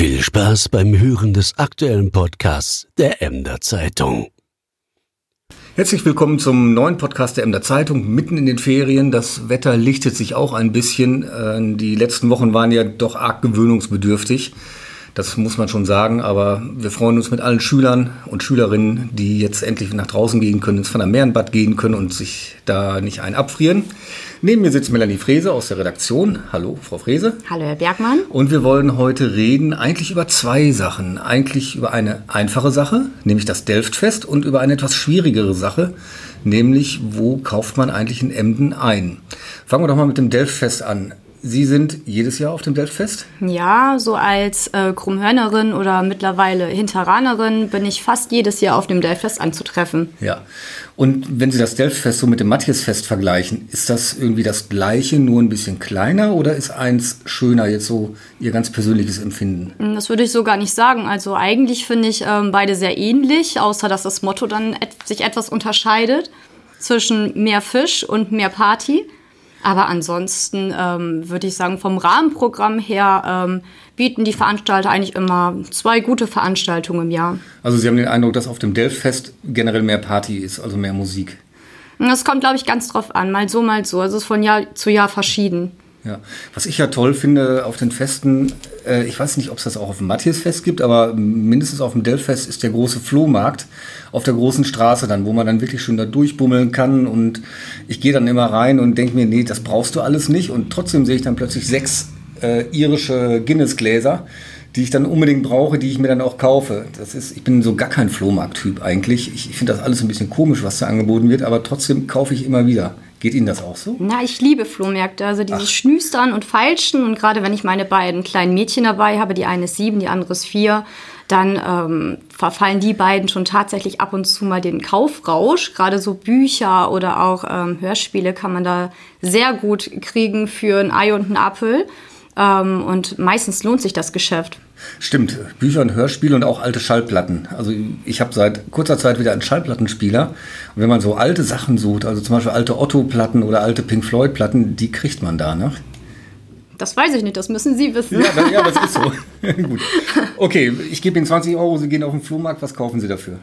Viel Spaß beim Hören des aktuellen Podcasts der Emder Zeitung. Herzlich willkommen zum neuen Podcast der Emder Zeitung, mitten in den Ferien. Das Wetter lichtet sich auch ein bisschen. Äh, die letzten Wochen waren ja doch arg gewöhnungsbedürftig. Das muss man schon sagen, aber wir freuen uns mit allen Schülern und Schülerinnen, die jetzt endlich nach draußen gehen können, ins Van der Meerenbad gehen können und sich da nicht ein abfrieren. Neben mir sitzt Melanie Frese aus der Redaktion. Hallo, Frau Frese. Hallo, Herr Bergmann. Und wir wollen heute reden eigentlich über zwei Sachen. Eigentlich über eine einfache Sache, nämlich das Delftfest, und über eine etwas schwierigere Sache, nämlich wo kauft man eigentlich in Emden ein. Fangen wir doch mal mit dem Delftfest an. Sie sind jedes Jahr auf dem Delftfest? Ja, so als äh, Krummhörnerin oder mittlerweile Hinteranerin bin ich fast jedes Jahr auf dem Delftfest anzutreffen. Ja. Und wenn Sie das Delftfest so mit dem Matthiasfest vergleichen, ist das irgendwie das gleiche, nur ein bisschen kleiner oder ist eins schöner, jetzt so Ihr ganz persönliches Empfinden? Hm, das würde ich so gar nicht sagen. Also eigentlich finde ich ähm, beide sehr ähnlich, außer dass das Motto dann et sich etwas unterscheidet zwischen mehr Fisch und mehr Party. Aber ansonsten ähm, würde ich sagen, vom Rahmenprogramm her ähm, bieten die Veranstalter eigentlich immer zwei gute Veranstaltungen im Jahr. Also Sie haben den Eindruck, dass auf dem Delftfest generell mehr Party ist, also mehr Musik? Das kommt, glaube ich, ganz drauf an. Mal so, mal so. Also es ist von Jahr zu Jahr verschieden. Ja, was ich ja toll finde auf den Festen, äh, ich weiß nicht, ob es das auch auf dem Matthiasfest gibt, aber mindestens auf dem Delfest ist der große Flohmarkt auf der großen Straße dann, wo man dann wirklich schon da durchbummeln kann und ich gehe dann immer rein und denke mir, nee, das brauchst du alles nicht und trotzdem sehe ich dann plötzlich sechs äh, irische Guinness-Gläser, die ich dann unbedingt brauche, die ich mir dann auch kaufe. Das ist, ich bin so gar kein Flohmarkt-Typ eigentlich. Ich, ich finde das alles ein bisschen komisch, was da angeboten wird, aber trotzdem kaufe ich immer wieder. Geht Ihnen das auch so? Na, ich liebe Flohmärkte. Also dieses Ach. Schnüstern und Feilschen. Und gerade wenn ich meine beiden kleinen Mädchen dabei habe, die eine ist sieben, die andere ist vier, dann ähm, verfallen die beiden schon tatsächlich ab und zu mal den Kaufrausch. Gerade so Bücher oder auch ähm, Hörspiele kann man da sehr gut kriegen für ein Ei und einen Apfel. Ähm, und meistens lohnt sich das Geschäft. Stimmt, Bücher und Hörspiele und auch alte Schallplatten. Also ich habe seit kurzer Zeit wieder einen Schallplattenspieler. Und wenn man so alte Sachen sucht, also zum Beispiel alte Otto-Platten oder alte Pink Floyd-Platten, die kriegt man da, ne? Das weiß ich nicht, das müssen Sie wissen. Ja, ja das ist so. Gut. Okay, ich gebe Ihnen 20 Euro, Sie gehen auf den Flohmarkt, was kaufen Sie dafür?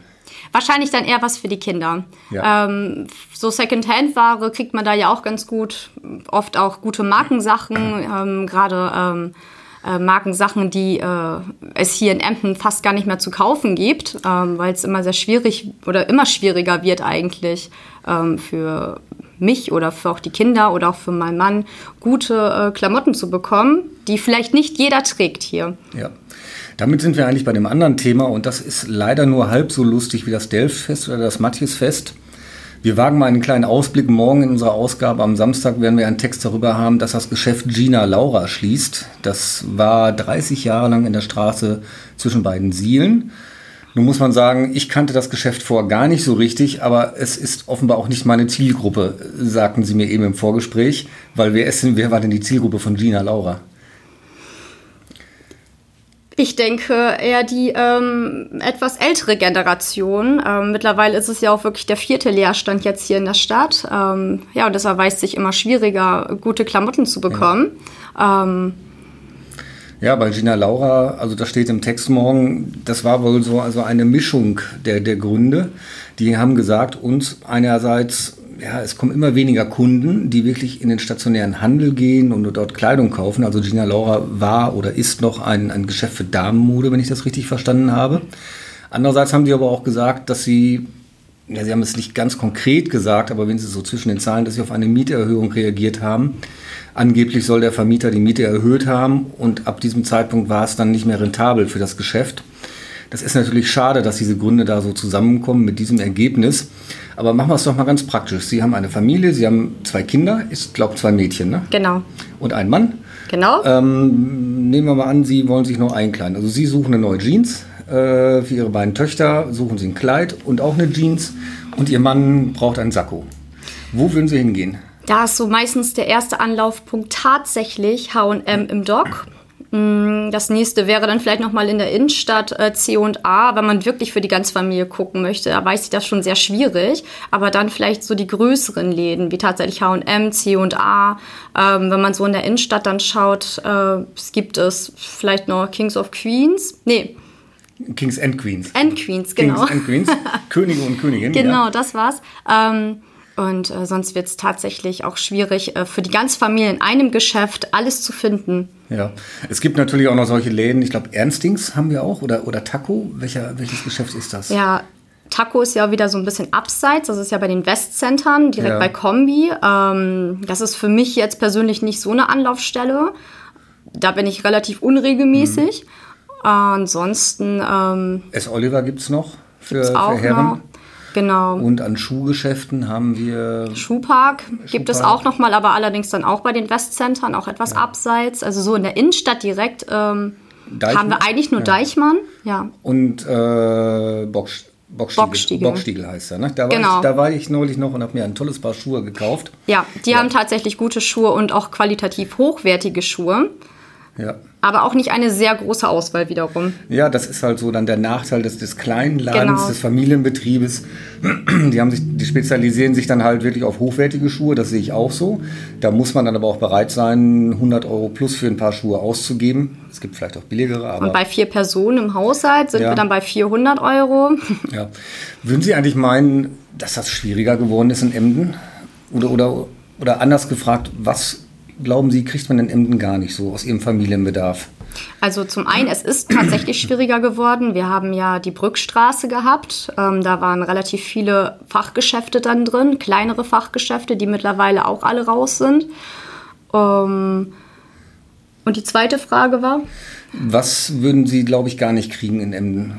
Wahrscheinlich dann eher was für die Kinder. Ja. Ähm, so Secondhand-Ware kriegt man da ja auch ganz gut. Oft auch gute Markensachen, ähm, gerade ähm, äh, Markensachen, die äh, es hier in Emden fast gar nicht mehr zu kaufen gibt, ähm, weil es immer sehr schwierig oder immer schwieriger wird eigentlich ähm, für mich oder für auch die Kinder oder auch für meinen Mann gute äh, Klamotten zu bekommen, die vielleicht nicht jeder trägt hier. Ja. Damit sind wir eigentlich bei dem anderen Thema und das ist leider nur halb so lustig wie das Delftfest oder das Matthiasfest. Wir wagen mal einen kleinen Ausblick. Morgen in unserer Ausgabe am Samstag werden wir einen Text darüber haben, dass das Geschäft Gina Laura schließt. Das war 30 Jahre lang in der Straße zwischen beiden Sielen. Nun muss man sagen, ich kannte das Geschäft vor gar nicht so richtig, aber es ist offenbar auch nicht meine Zielgruppe, sagten sie mir eben im Vorgespräch, weil wer, ist denn, wer war denn die Zielgruppe von Gina Laura? Ich denke eher die ähm, etwas ältere Generation. Ähm, mittlerweile ist es ja auch wirklich der vierte Leerstand jetzt hier in der Stadt. Ähm, ja, und das erweist sich immer schwieriger, gute Klamotten zu bekommen. Ja. Ähm, ja, bei Gina Laura, also da steht im Text morgen, das war wohl so also eine Mischung der, der Gründe. Die haben gesagt, uns einerseits, ja, es kommen immer weniger Kunden, die wirklich in den stationären Handel gehen und dort Kleidung kaufen. Also Gina Laura war oder ist noch ein, ein Geschäft für Damenmode, wenn ich das richtig verstanden habe. Andererseits haben die aber auch gesagt, dass sie, ja, sie haben es nicht ganz konkret gesagt, aber wenn sie so zwischen den Zahlen, dass sie auf eine Mieterhöhung reagiert haben Angeblich soll der Vermieter die Miete erhöht haben und ab diesem Zeitpunkt war es dann nicht mehr rentabel für das Geschäft. Das ist natürlich schade, dass diese Gründe da so zusammenkommen mit diesem Ergebnis. Aber machen wir es doch mal ganz praktisch. Sie haben eine Familie, Sie haben zwei Kinder, ich glaube zwei Mädchen, ne? Genau. Und einen Mann. Genau. Ähm, nehmen wir mal an, Sie wollen sich noch einkleiden. Also Sie suchen eine neue Jeans. Äh, für Ihre beiden Töchter suchen Sie ein Kleid und auch eine Jeans. Und Ihr Mann braucht einen Sakko. Wo würden Sie hingehen? Da ist so meistens der erste Anlaufpunkt tatsächlich H&M im Dock. Mm, das nächste wäre dann vielleicht nochmal in der Innenstadt äh, C&A, wenn man wirklich für die ganze Familie gucken möchte. Da weiß ich das schon sehr schwierig. Aber dann vielleicht so die größeren Läden, wie tatsächlich H&M, C&A. Ähm, wenn man so in der Innenstadt dann schaut, äh, es gibt es vielleicht noch Kings of Queens. Nee. Kings and Queens. And Queens, genau. Kings and Queens. Könige und Königin. Genau, ja. das war's. Ähm, und äh, sonst wird es tatsächlich auch schwierig, äh, für die ganze Familie in einem Geschäft alles zu finden. Ja, es gibt natürlich auch noch solche Läden. Ich glaube, Ernstings haben wir auch oder, oder Taco. Welcher, welches Geschäft ist das? Ja, Taco ist ja wieder so ein bisschen abseits. Das ist ja bei den Westcentern, direkt ja. bei Kombi. Ähm, das ist für mich jetzt persönlich nicht so eine Anlaufstelle. Da bin ich relativ unregelmäßig. Mhm. Äh, ansonsten. Ähm, S. Oliver gibt es noch für, für Herren. Noch. Genau. Und an Schuhgeschäften haben wir. Schuhpark, Schuhpark. gibt es auch nochmal, aber allerdings dann auch bei den Westcentern, auch etwas ja. abseits. Also so in der Innenstadt direkt ähm, haben wir eigentlich nur ja. Deichmann. Ja. Und äh, Box. Bockstiegel, Bockstiegel. Bockstiegel heißt er. Ne? Da, war genau. ich, da war ich neulich noch und habe mir ein tolles Paar Schuhe gekauft. Ja, die ja. haben tatsächlich gute Schuhe und auch qualitativ hochwertige Schuhe. Ja. Aber auch nicht eine sehr große Auswahl wiederum. Ja, das ist halt so dann der Nachteil des, des kleinen Ladens, genau. des Familienbetriebes. Die, haben sich, die spezialisieren sich dann halt wirklich auf hochwertige Schuhe, das sehe ich auch so. Da muss man dann aber auch bereit sein, 100 Euro plus für ein paar Schuhe auszugeben. Es gibt vielleicht auch billigere. Aber Und bei vier Personen im Haushalt sind ja. wir dann bei 400 Euro. Ja. Würden Sie eigentlich meinen, dass das schwieriger geworden ist in Emden? Oder, oder, oder anders gefragt, was glauben Sie, kriegt man in Emden gar nicht so aus Ihrem Familienbedarf? Also zum einen, es ist tatsächlich schwieriger geworden. Wir haben ja die Brückstraße gehabt. Ähm, da waren relativ viele Fachgeschäfte dann drin, kleinere Fachgeschäfte, die mittlerweile auch alle raus sind. Ähm, und die zweite Frage war? Was würden Sie, glaube ich, gar nicht kriegen in Emden?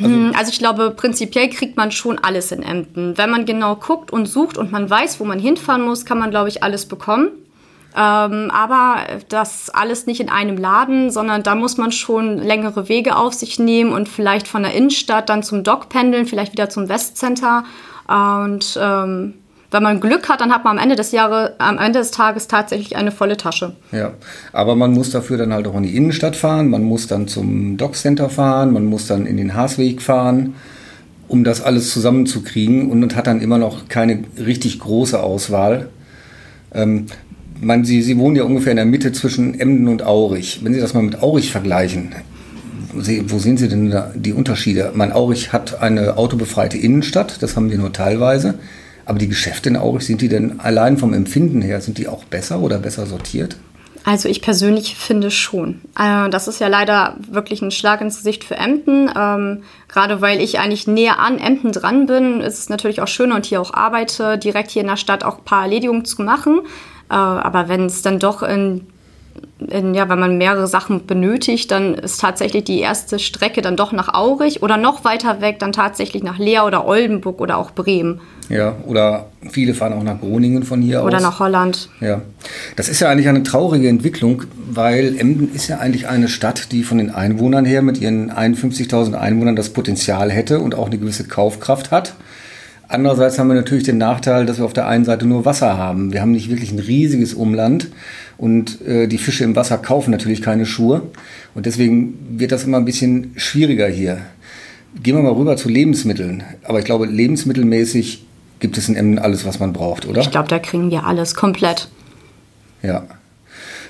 Also, hm, also, ich glaube, prinzipiell kriegt man schon alles in Emden. Wenn man genau guckt und sucht und man weiß, wo man hinfahren muss, kann man, glaube ich, alles bekommen. Ähm, aber das alles nicht in einem Laden, sondern da muss man schon längere Wege auf sich nehmen und vielleicht von der Innenstadt dann zum Dock pendeln, vielleicht wieder zum Westcenter. Und ähm, wenn man Glück hat, dann hat man am Ende des Jahres, am Ende des Tages tatsächlich eine volle Tasche. Ja, aber man muss dafür dann halt auch in die Innenstadt fahren, man muss dann zum Dockcenter fahren, man muss dann in den Haasweg fahren, um das alles zusammenzukriegen und hat dann immer noch keine richtig große Auswahl. Ähm, man, Sie, Sie wohnen ja ungefähr in der Mitte zwischen Emden und Aurich. Wenn Sie das mal mit Aurich vergleichen, wo sehen Sie denn die Unterschiede? Mein Aurich hat eine autobefreite Innenstadt, das haben wir nur teilweise. Aber die Geschäfte in Aurich, sind die denn allein vom Empfinden her, sind die auch besser oder besser sortiert? Also ich persönlich finde schon. Äh, das ist ja leider wirklich ein Schlag ins Gesicht für Emden. Ähm, gerade weil ich eigentlich näher an Emden dran bin, ist es natürlich auch schöner und hier auch arbeite, direkt hier in der Stadt auch ein paar Erledigungen zu machen. Äh, aber wenn es dann doch in in, ja, wenn man mehrere Sachen benötigt, dann ist tatsächlich die erste Strecke dann doch nach Aurich oder noch weiter weg dann tatsächlich nach Leer oder Oldenburg oder auch Bremen. Ja, oder viele fahren auch nach Groningen von hier oder aus. Oder nach Holland. Ja, das ist ja eigentlich eine traurige Entwicklung, weil Emden ist ja eigentlich eine Stadt, die von den Einwohnern her mit ihren 51.000 Einwohnern das Potenzial hätte und auch eine gewisse Kaufkraft hat. Andererseits haben wir natürlich den Nachteil, dass wir auf der einen Seite nur Wasser haben. Wir haben nicht wirklich ein riesiges Umland und äh, die Fische im Wasser kaufen natürlich keine Schuhe. Und deswegen wird das immer ein bisschen schwieriger hier. Gehen wir mal rüber zu Lebensmitteln. Aber ich glaube, lebensmittelmäßig gibt es in Emden alles, was man braucht, oder? Ich glaube, da kriegen wir alles komplett. Ja.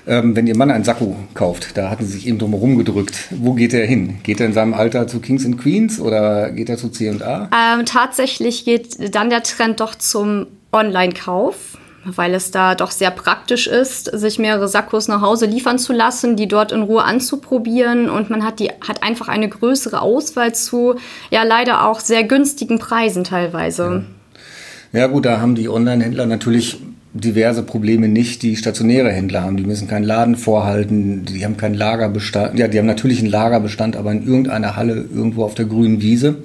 Ähm, wenn Ihr Mann einen Sakko kauft, da hatten Sie sich eben drum herum gedrückt. Wo geht er hin? Geht er in seinem Alter zu Kings and Queens oder geht er zu C&A? Ähm, tatsächlich geht dann der Trend doch zum Online-Kauf weil es da doch sehr praktisch ist, sich mehrere Sakkos nach Hause liefern zu lassen, die dort in Ruhe anzuprobieren und man hat die hat einfach eine größere Auswahl zu ja leider auch sehr günstigen Preisen teilweise. Ja, ja gut, da haben die Online-Händler natürlich diverse Probleme nicht, die stationäre Händler haben. Die müssen keinen Laden vorhalten, die haben keinen Lagerbestand. Ja, die haben natürlich einen Lagerbestand, aber in irgendeiner Halle irgendwo auf der grünen Wiese.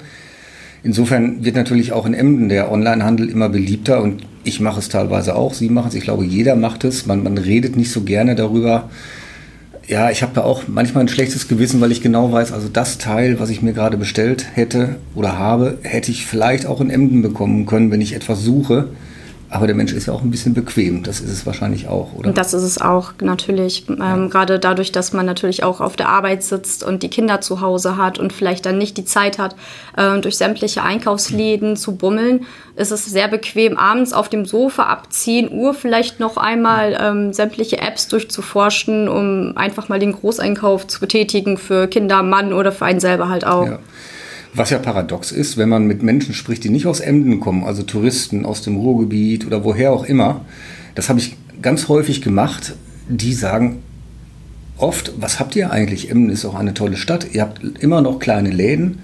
Insofern wird natürlich auch in Emden der Onlinehandel immer beliebter und ich mache es teilweise auch, Sie machen es, ich glaube, jeder macht es. Man, man redet nicht so gerne darüber. Ja, ich habe da auch manchmal ein schlechtes Gewissen, weil ich genau weiß, also das Teil, was ich mir gerade bestellt hätte oder habe, hätte ich vielleicht auch in Emden bekommen können, wenn ich etwas suche. Aber der Mensch ist ja auch ein bisschen bequem. Das ist es wahrscheinlich auch, oder? Das ist es auch, natürlich. Ähm, ja. Gerade dadurch, dass man natürlich auch auf der Arbeit sitzt und die Kinder zu Hause hat und vielleicht dann nicht die Zeit hat, äh, durch sämtliche Einkaufsläden zu bummeln, ist es sehr bequem, abends auf dem Sofa ab 10 Uhr vielleicht noch einmal ähm, sämtliche Apps durchzuforschen, um einfach mal den Großeinkauf zu betätigen für Kinder, Mann oder für einen selber halt auch. Ja. Was ja paradox ist, wenn man mit Menschen spricht, die nicht aus Emden kommen, also Touristen aus dem Ruhrgebiet oder woher auch immer, das habe ich ganz häufig gemacht, die sagen oft, was habt ihr eigentlich? Emden ist auch eine tolle Stadt, ihr habt immer noch kleine Läden,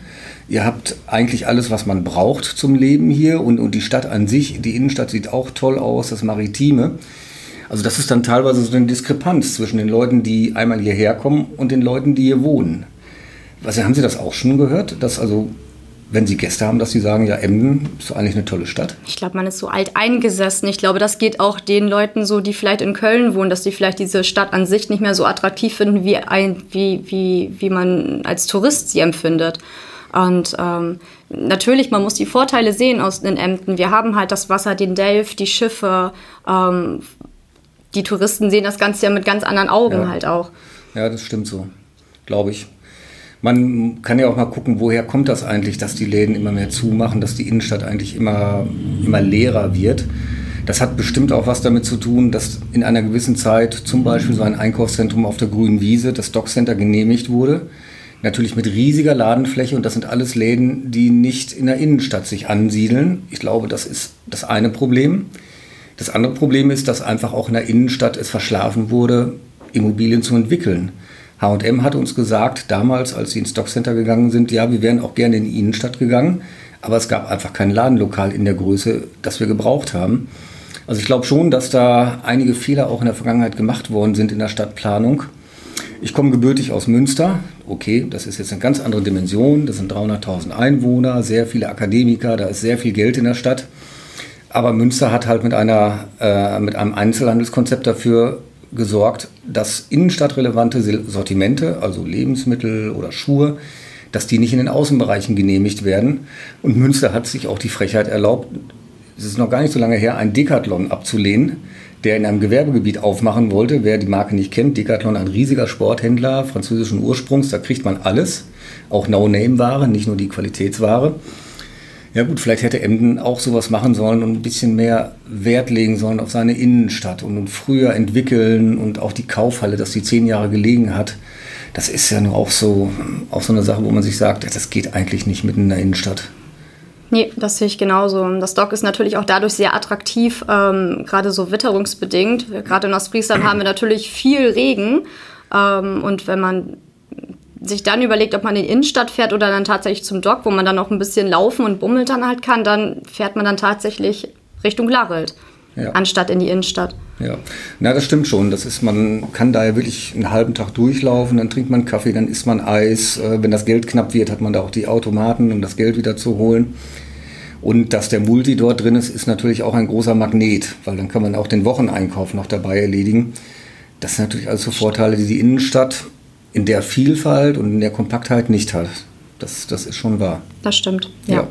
ihr habt eigentlich alles, was man braucht zum Leben hier und, und die Stadt an sich, die Innenstadt sieht auch toll aus, das Maritime. Also das ist dann teilweise so eine Diskrepanz zwischen den Leuten, die einmal hierher kommen und den Leuten, die hier wohnen. Was, haben Sie das auch schon gehört? Dass also, wenn Sie Gäste haben, dass Sie sagen, ja, Emden ist eigentlich eine tolle Stadt? Ich glaube, man ist so alt eingesessen. Ich glaube, das geht auch den Leuten so, die vielleicht in Köln wohnen, dass sie vielleicht diese Stadt an sich nicht mehr so attraktiv finden, wie, ein, wie, wie, wie man als Tourist sie empfindet. Und ähm, natürlich, man muss die Vorteile sehen aus den Emden. Wir haben halt das Wasser, den Delf, die Schiffe. Ähm, die Touristen sehen das Ganze ja mit ganz anderen Augen ja. halt auch. Ja, das stimmt so, glaube ich. Man kann ja auch mal gucken, woher kommt das eigentlich, dass die Läden immer mehr zumachen, dass die Innenstadt eigentlich immer, immer leerer wird. Das hat bestimmt auch was damit zu tun, dass in einer gewissen Zeit zum Beispiel so ein Einkaufszentrum auf der grünen Wiese, das Dock Center, genehmigt wurde. Natürlich mit riesiger Ladenfläche und das sind alles Läden, die nicht in der Innenstadt sich ansiedeln. Ich glaube, das ist das eine Problem. Das andere Problem ist, dass einfach auch in der Innenstadt es verschlafen wurde, Immobilien zu entwickeln. H&M hat uns gesagt, damals, als sie ins Stockcenter gegangen sind, ja, wir wären auch gerne in die Innenstadt gegangen, aber es gab einfach kein Ladenlokal in der Größe, das wir gebraucht haben. Also ich glaube schon, dass da einige Fehler auch in der Vergangenheit gemacht worden sind in der Stadtplanung. Ich komme gebürtig aus Münster. Okay, das ist jetzt eine ganz andere Dimension. Das sind 300.000 Einwohner, sehr viele Akademiker, da ist sehr viel Geld in der Stadt. Aber Münster hat halt mit, einer, äh, mit einem Einzelhandelskonzept dafür gesorgt, dass innenstadtrelevante Sortimente, also Lebensmittel oder Schuhe, dass die nicht in den Außenbereichen genehmigt werden. Und Münster hat sich auch die Frechheit erlaubt, es ist noch gar nicht so lange her, ein Decathlon abzulehnen, der in einem Gewerbegebiet aufmachen wollte. Wer die Marke nicht kennt, Decathlon, ein riesiger Sporthändler französischen Ursprungs, da kriegt man alles, auch No-Name-Ware, nicht nur die Qualitätsware. Ja gut, vielleicht hätte Emden auch sowas machen sollen und ein bisschen mehr Wert legen sollen auf seine Innenstadt und, früher entwickeln und auch die Kaufhalle, dass die zehn Jahre gelegen hat. Das ist ja nur auch so, auch so eine Sache, wo man sich sagt, das geht eigentlich nicht mitten in der Innenstadt. Nee, das sehe ich genauso. Das Dock ist natürlich auch dadurch sehr attraktiv, ähm, gerade so witterungsbedingt. Gerade in Ostfriesland haben wir natürlich viel Regen. Ähm, und wenn man sich dann überlegt, ob man in die Innenstadt fährt oder dann tatsächlich zum Dock, wo man dann noch ein bisschen laufen und bummeln dann halt kann, dann fährt man dann tatsächlich Richtung Larelt. Ja. anstatt in die Innenstadt. Ja, na das stimmt schon. Das ist, man kann da ja wirklich einen halben Tag durchlaufen, dann trinkt man Kaffee, dann isst man Eis. Äh, wenn das Geld knapp wird, hat man da auch die Automaten, um das Geld wieder zu holen. Und dass der Multi dort drin ist, ist natürlich auch ein großer Magnet, weil dann kann man auch den Wocheneinkauf noch dabei erledigen. Das sind natürlich also Vorteile, die die Innenstadt in der Vielfalt und in der Kompaktheit nicht hat. Das, das ist schon wahr. Das stimmt, ja. ja.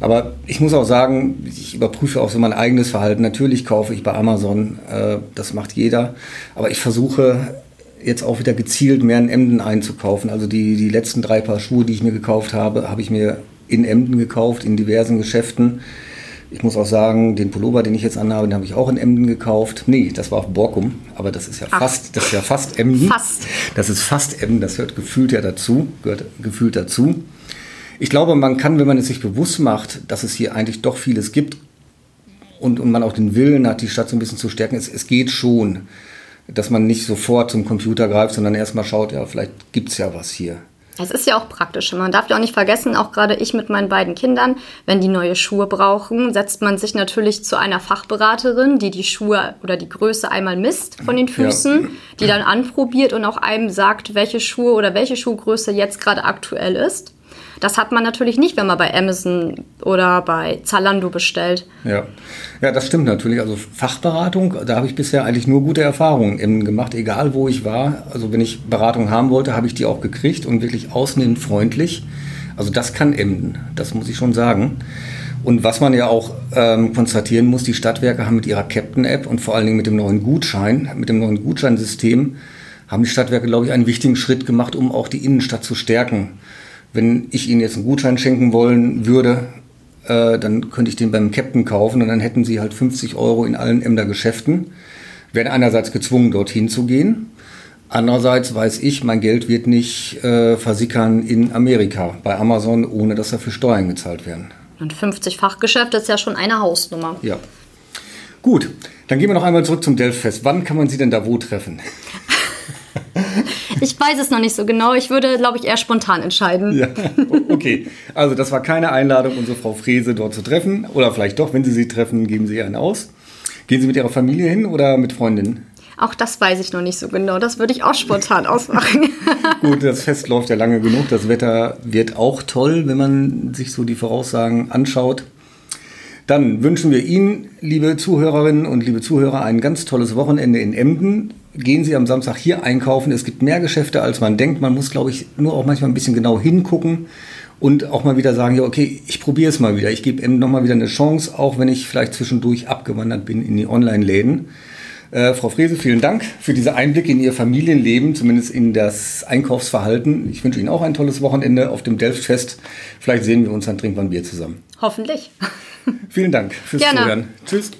Aber ich muss auch sagen, ich überprüfe auch so mein eigenes Verhalten. Natürlich kaufe ich bei Amazon, äh, das macht jeder. Aber ich versuche jetzt auch wieder gezielt mehr in Emden einzukaufen. Also die, die letzten drei Paar Schuhe, die ich mir gekauft habe, habe ich mir in Emden gekauft, in diversen Geschäften. Ich muss auch sagen, den Pullover, den ich jetzt anhabe, den habe ich auch in Emden gekauft. Nee, das war auf Borkum, aber das ist ja Ach. fast, das ist ja fast Emden. Fast. Das ist fast Emden, das gehört gefühlt ja dazu, gehört gefühlt dazu. Ich glaube, man kann, wenn man es sich bewusst macht, dass es hier eigentlich doch vieles gibt und, und man auch den Willen hat, die Stadt so ein bisschen zu stärken, es, es geht schon, dass man nicht sofort zum Computer greift, sondern erstmal schaut, ja, vielleicht gibt es ja was hier. Es ist ja auch praktisch. Man darf ja auch nicht vergessen, auch gerade ich mit meinen beiden Kindern, wenn die neue Schuhe brauchen, setzt man sich natürlich zu einer Fachberaterin, die die Schuhe oder die Größe einmal misst von den Füßen, ja. die dann anprobiert und auch einem sagt, welche Schuhe oder welche Schuhgröße jetzt gerade aktuell ist. Das hat man natürlich nicht, wenn man bei Amazon oder bei Zalando bestellt. Ja, ja das stimmt natürlich. Also Fachberatung, da habe ich bisher eigentlich nur gute Erfahrungen gemacht, egal wo ich war. Also wenn ich Beratung haben wollte, habe ich die auch gekriegt und wirklich ausnehmend freundlich. Also das kann Emden, das muss ich schon sagen. Und was man ja auch ähm, konstatieren muss, die Stadtwerke haben mit ihrer Captain-App und vor allen Dingen mit dem neuen Gutschein, mit dem neuen Gutscheinsystem, haben die Stadtwerke, glaube ich, einen wichtigen Schritt gemacht, um auch die Innenstadt zu stärken. Wenn ich Ihnen jetzt einen Gutschein schenken wollen würde, äh, dann könnte ich den beim Captain kaufen und dann hätten Sie halt 50 Euro in allen Emder Geschäften. Werden einerseits gezwungen, dorthin zu gehen. Andererseits weiß ich, mein Geld wird nicht äh, versickern in Amerika bei Amazon, ohne dass dafür Steuern gezahlt werden. Und 50 Fachgeschäfte ist ja schon eine Hausnummer. Ja. Gut, dann gehen wir noch einmal zurück zum Delftfest. Wann kann man Sie denn da wo treffen? Ich weiß es noch nicht so genau. Ich würde, glaube ich, eher spontan entscheiden. Ja, okay. Also das war keine Einladung, unsere Frau Frese dort zu treffen. Oder vielleicht doch, wenn Sie sie treffen, geben Sie einen aus. Gehen Sie mit Ihrer Familie hin oder mit Freundinnen? Auch das weiß ich noch nicht so genau. Das würde ich auch spontan ausmachen. Gut, das Fest läuft ja lange genug. Das Wetter wird auch toll, wenn man sich so die Voraussagen anschaut. Dann wünschen wir Ihnen, liebe Zuhörerinnen und liebe Zuhörer, ein ganz tolles Wochenende in Emden. Gehen Sie am Samstag hier einkaufen. Es gibt mehr Geschäfte, als man denkt. Man muss, glaube ich, nur auch manchmal ein bisschen genau hingucken und auch mal wieder sagen, ja, okay, ich probiere es mal wieder. Ich gebe Emden nochmal wieder eine Chance, auch wenn ich vielleicht zwischendurch abgewandert bin in die Online-Läden. Äh, Frau Frese, vielen Dank für diese Einblicke in Ihr Familienleben, zumindest in das Einkaufsverhalten. Ich wünsche Ihnen auch ein tolles Wochenende auf dem Delftfest. Vielleicht sehen wir uns dann trinken wir ein Bier zusammen. Hoffentlich. Vielen Dank fürs Gerne. Zuhören. Tschüss.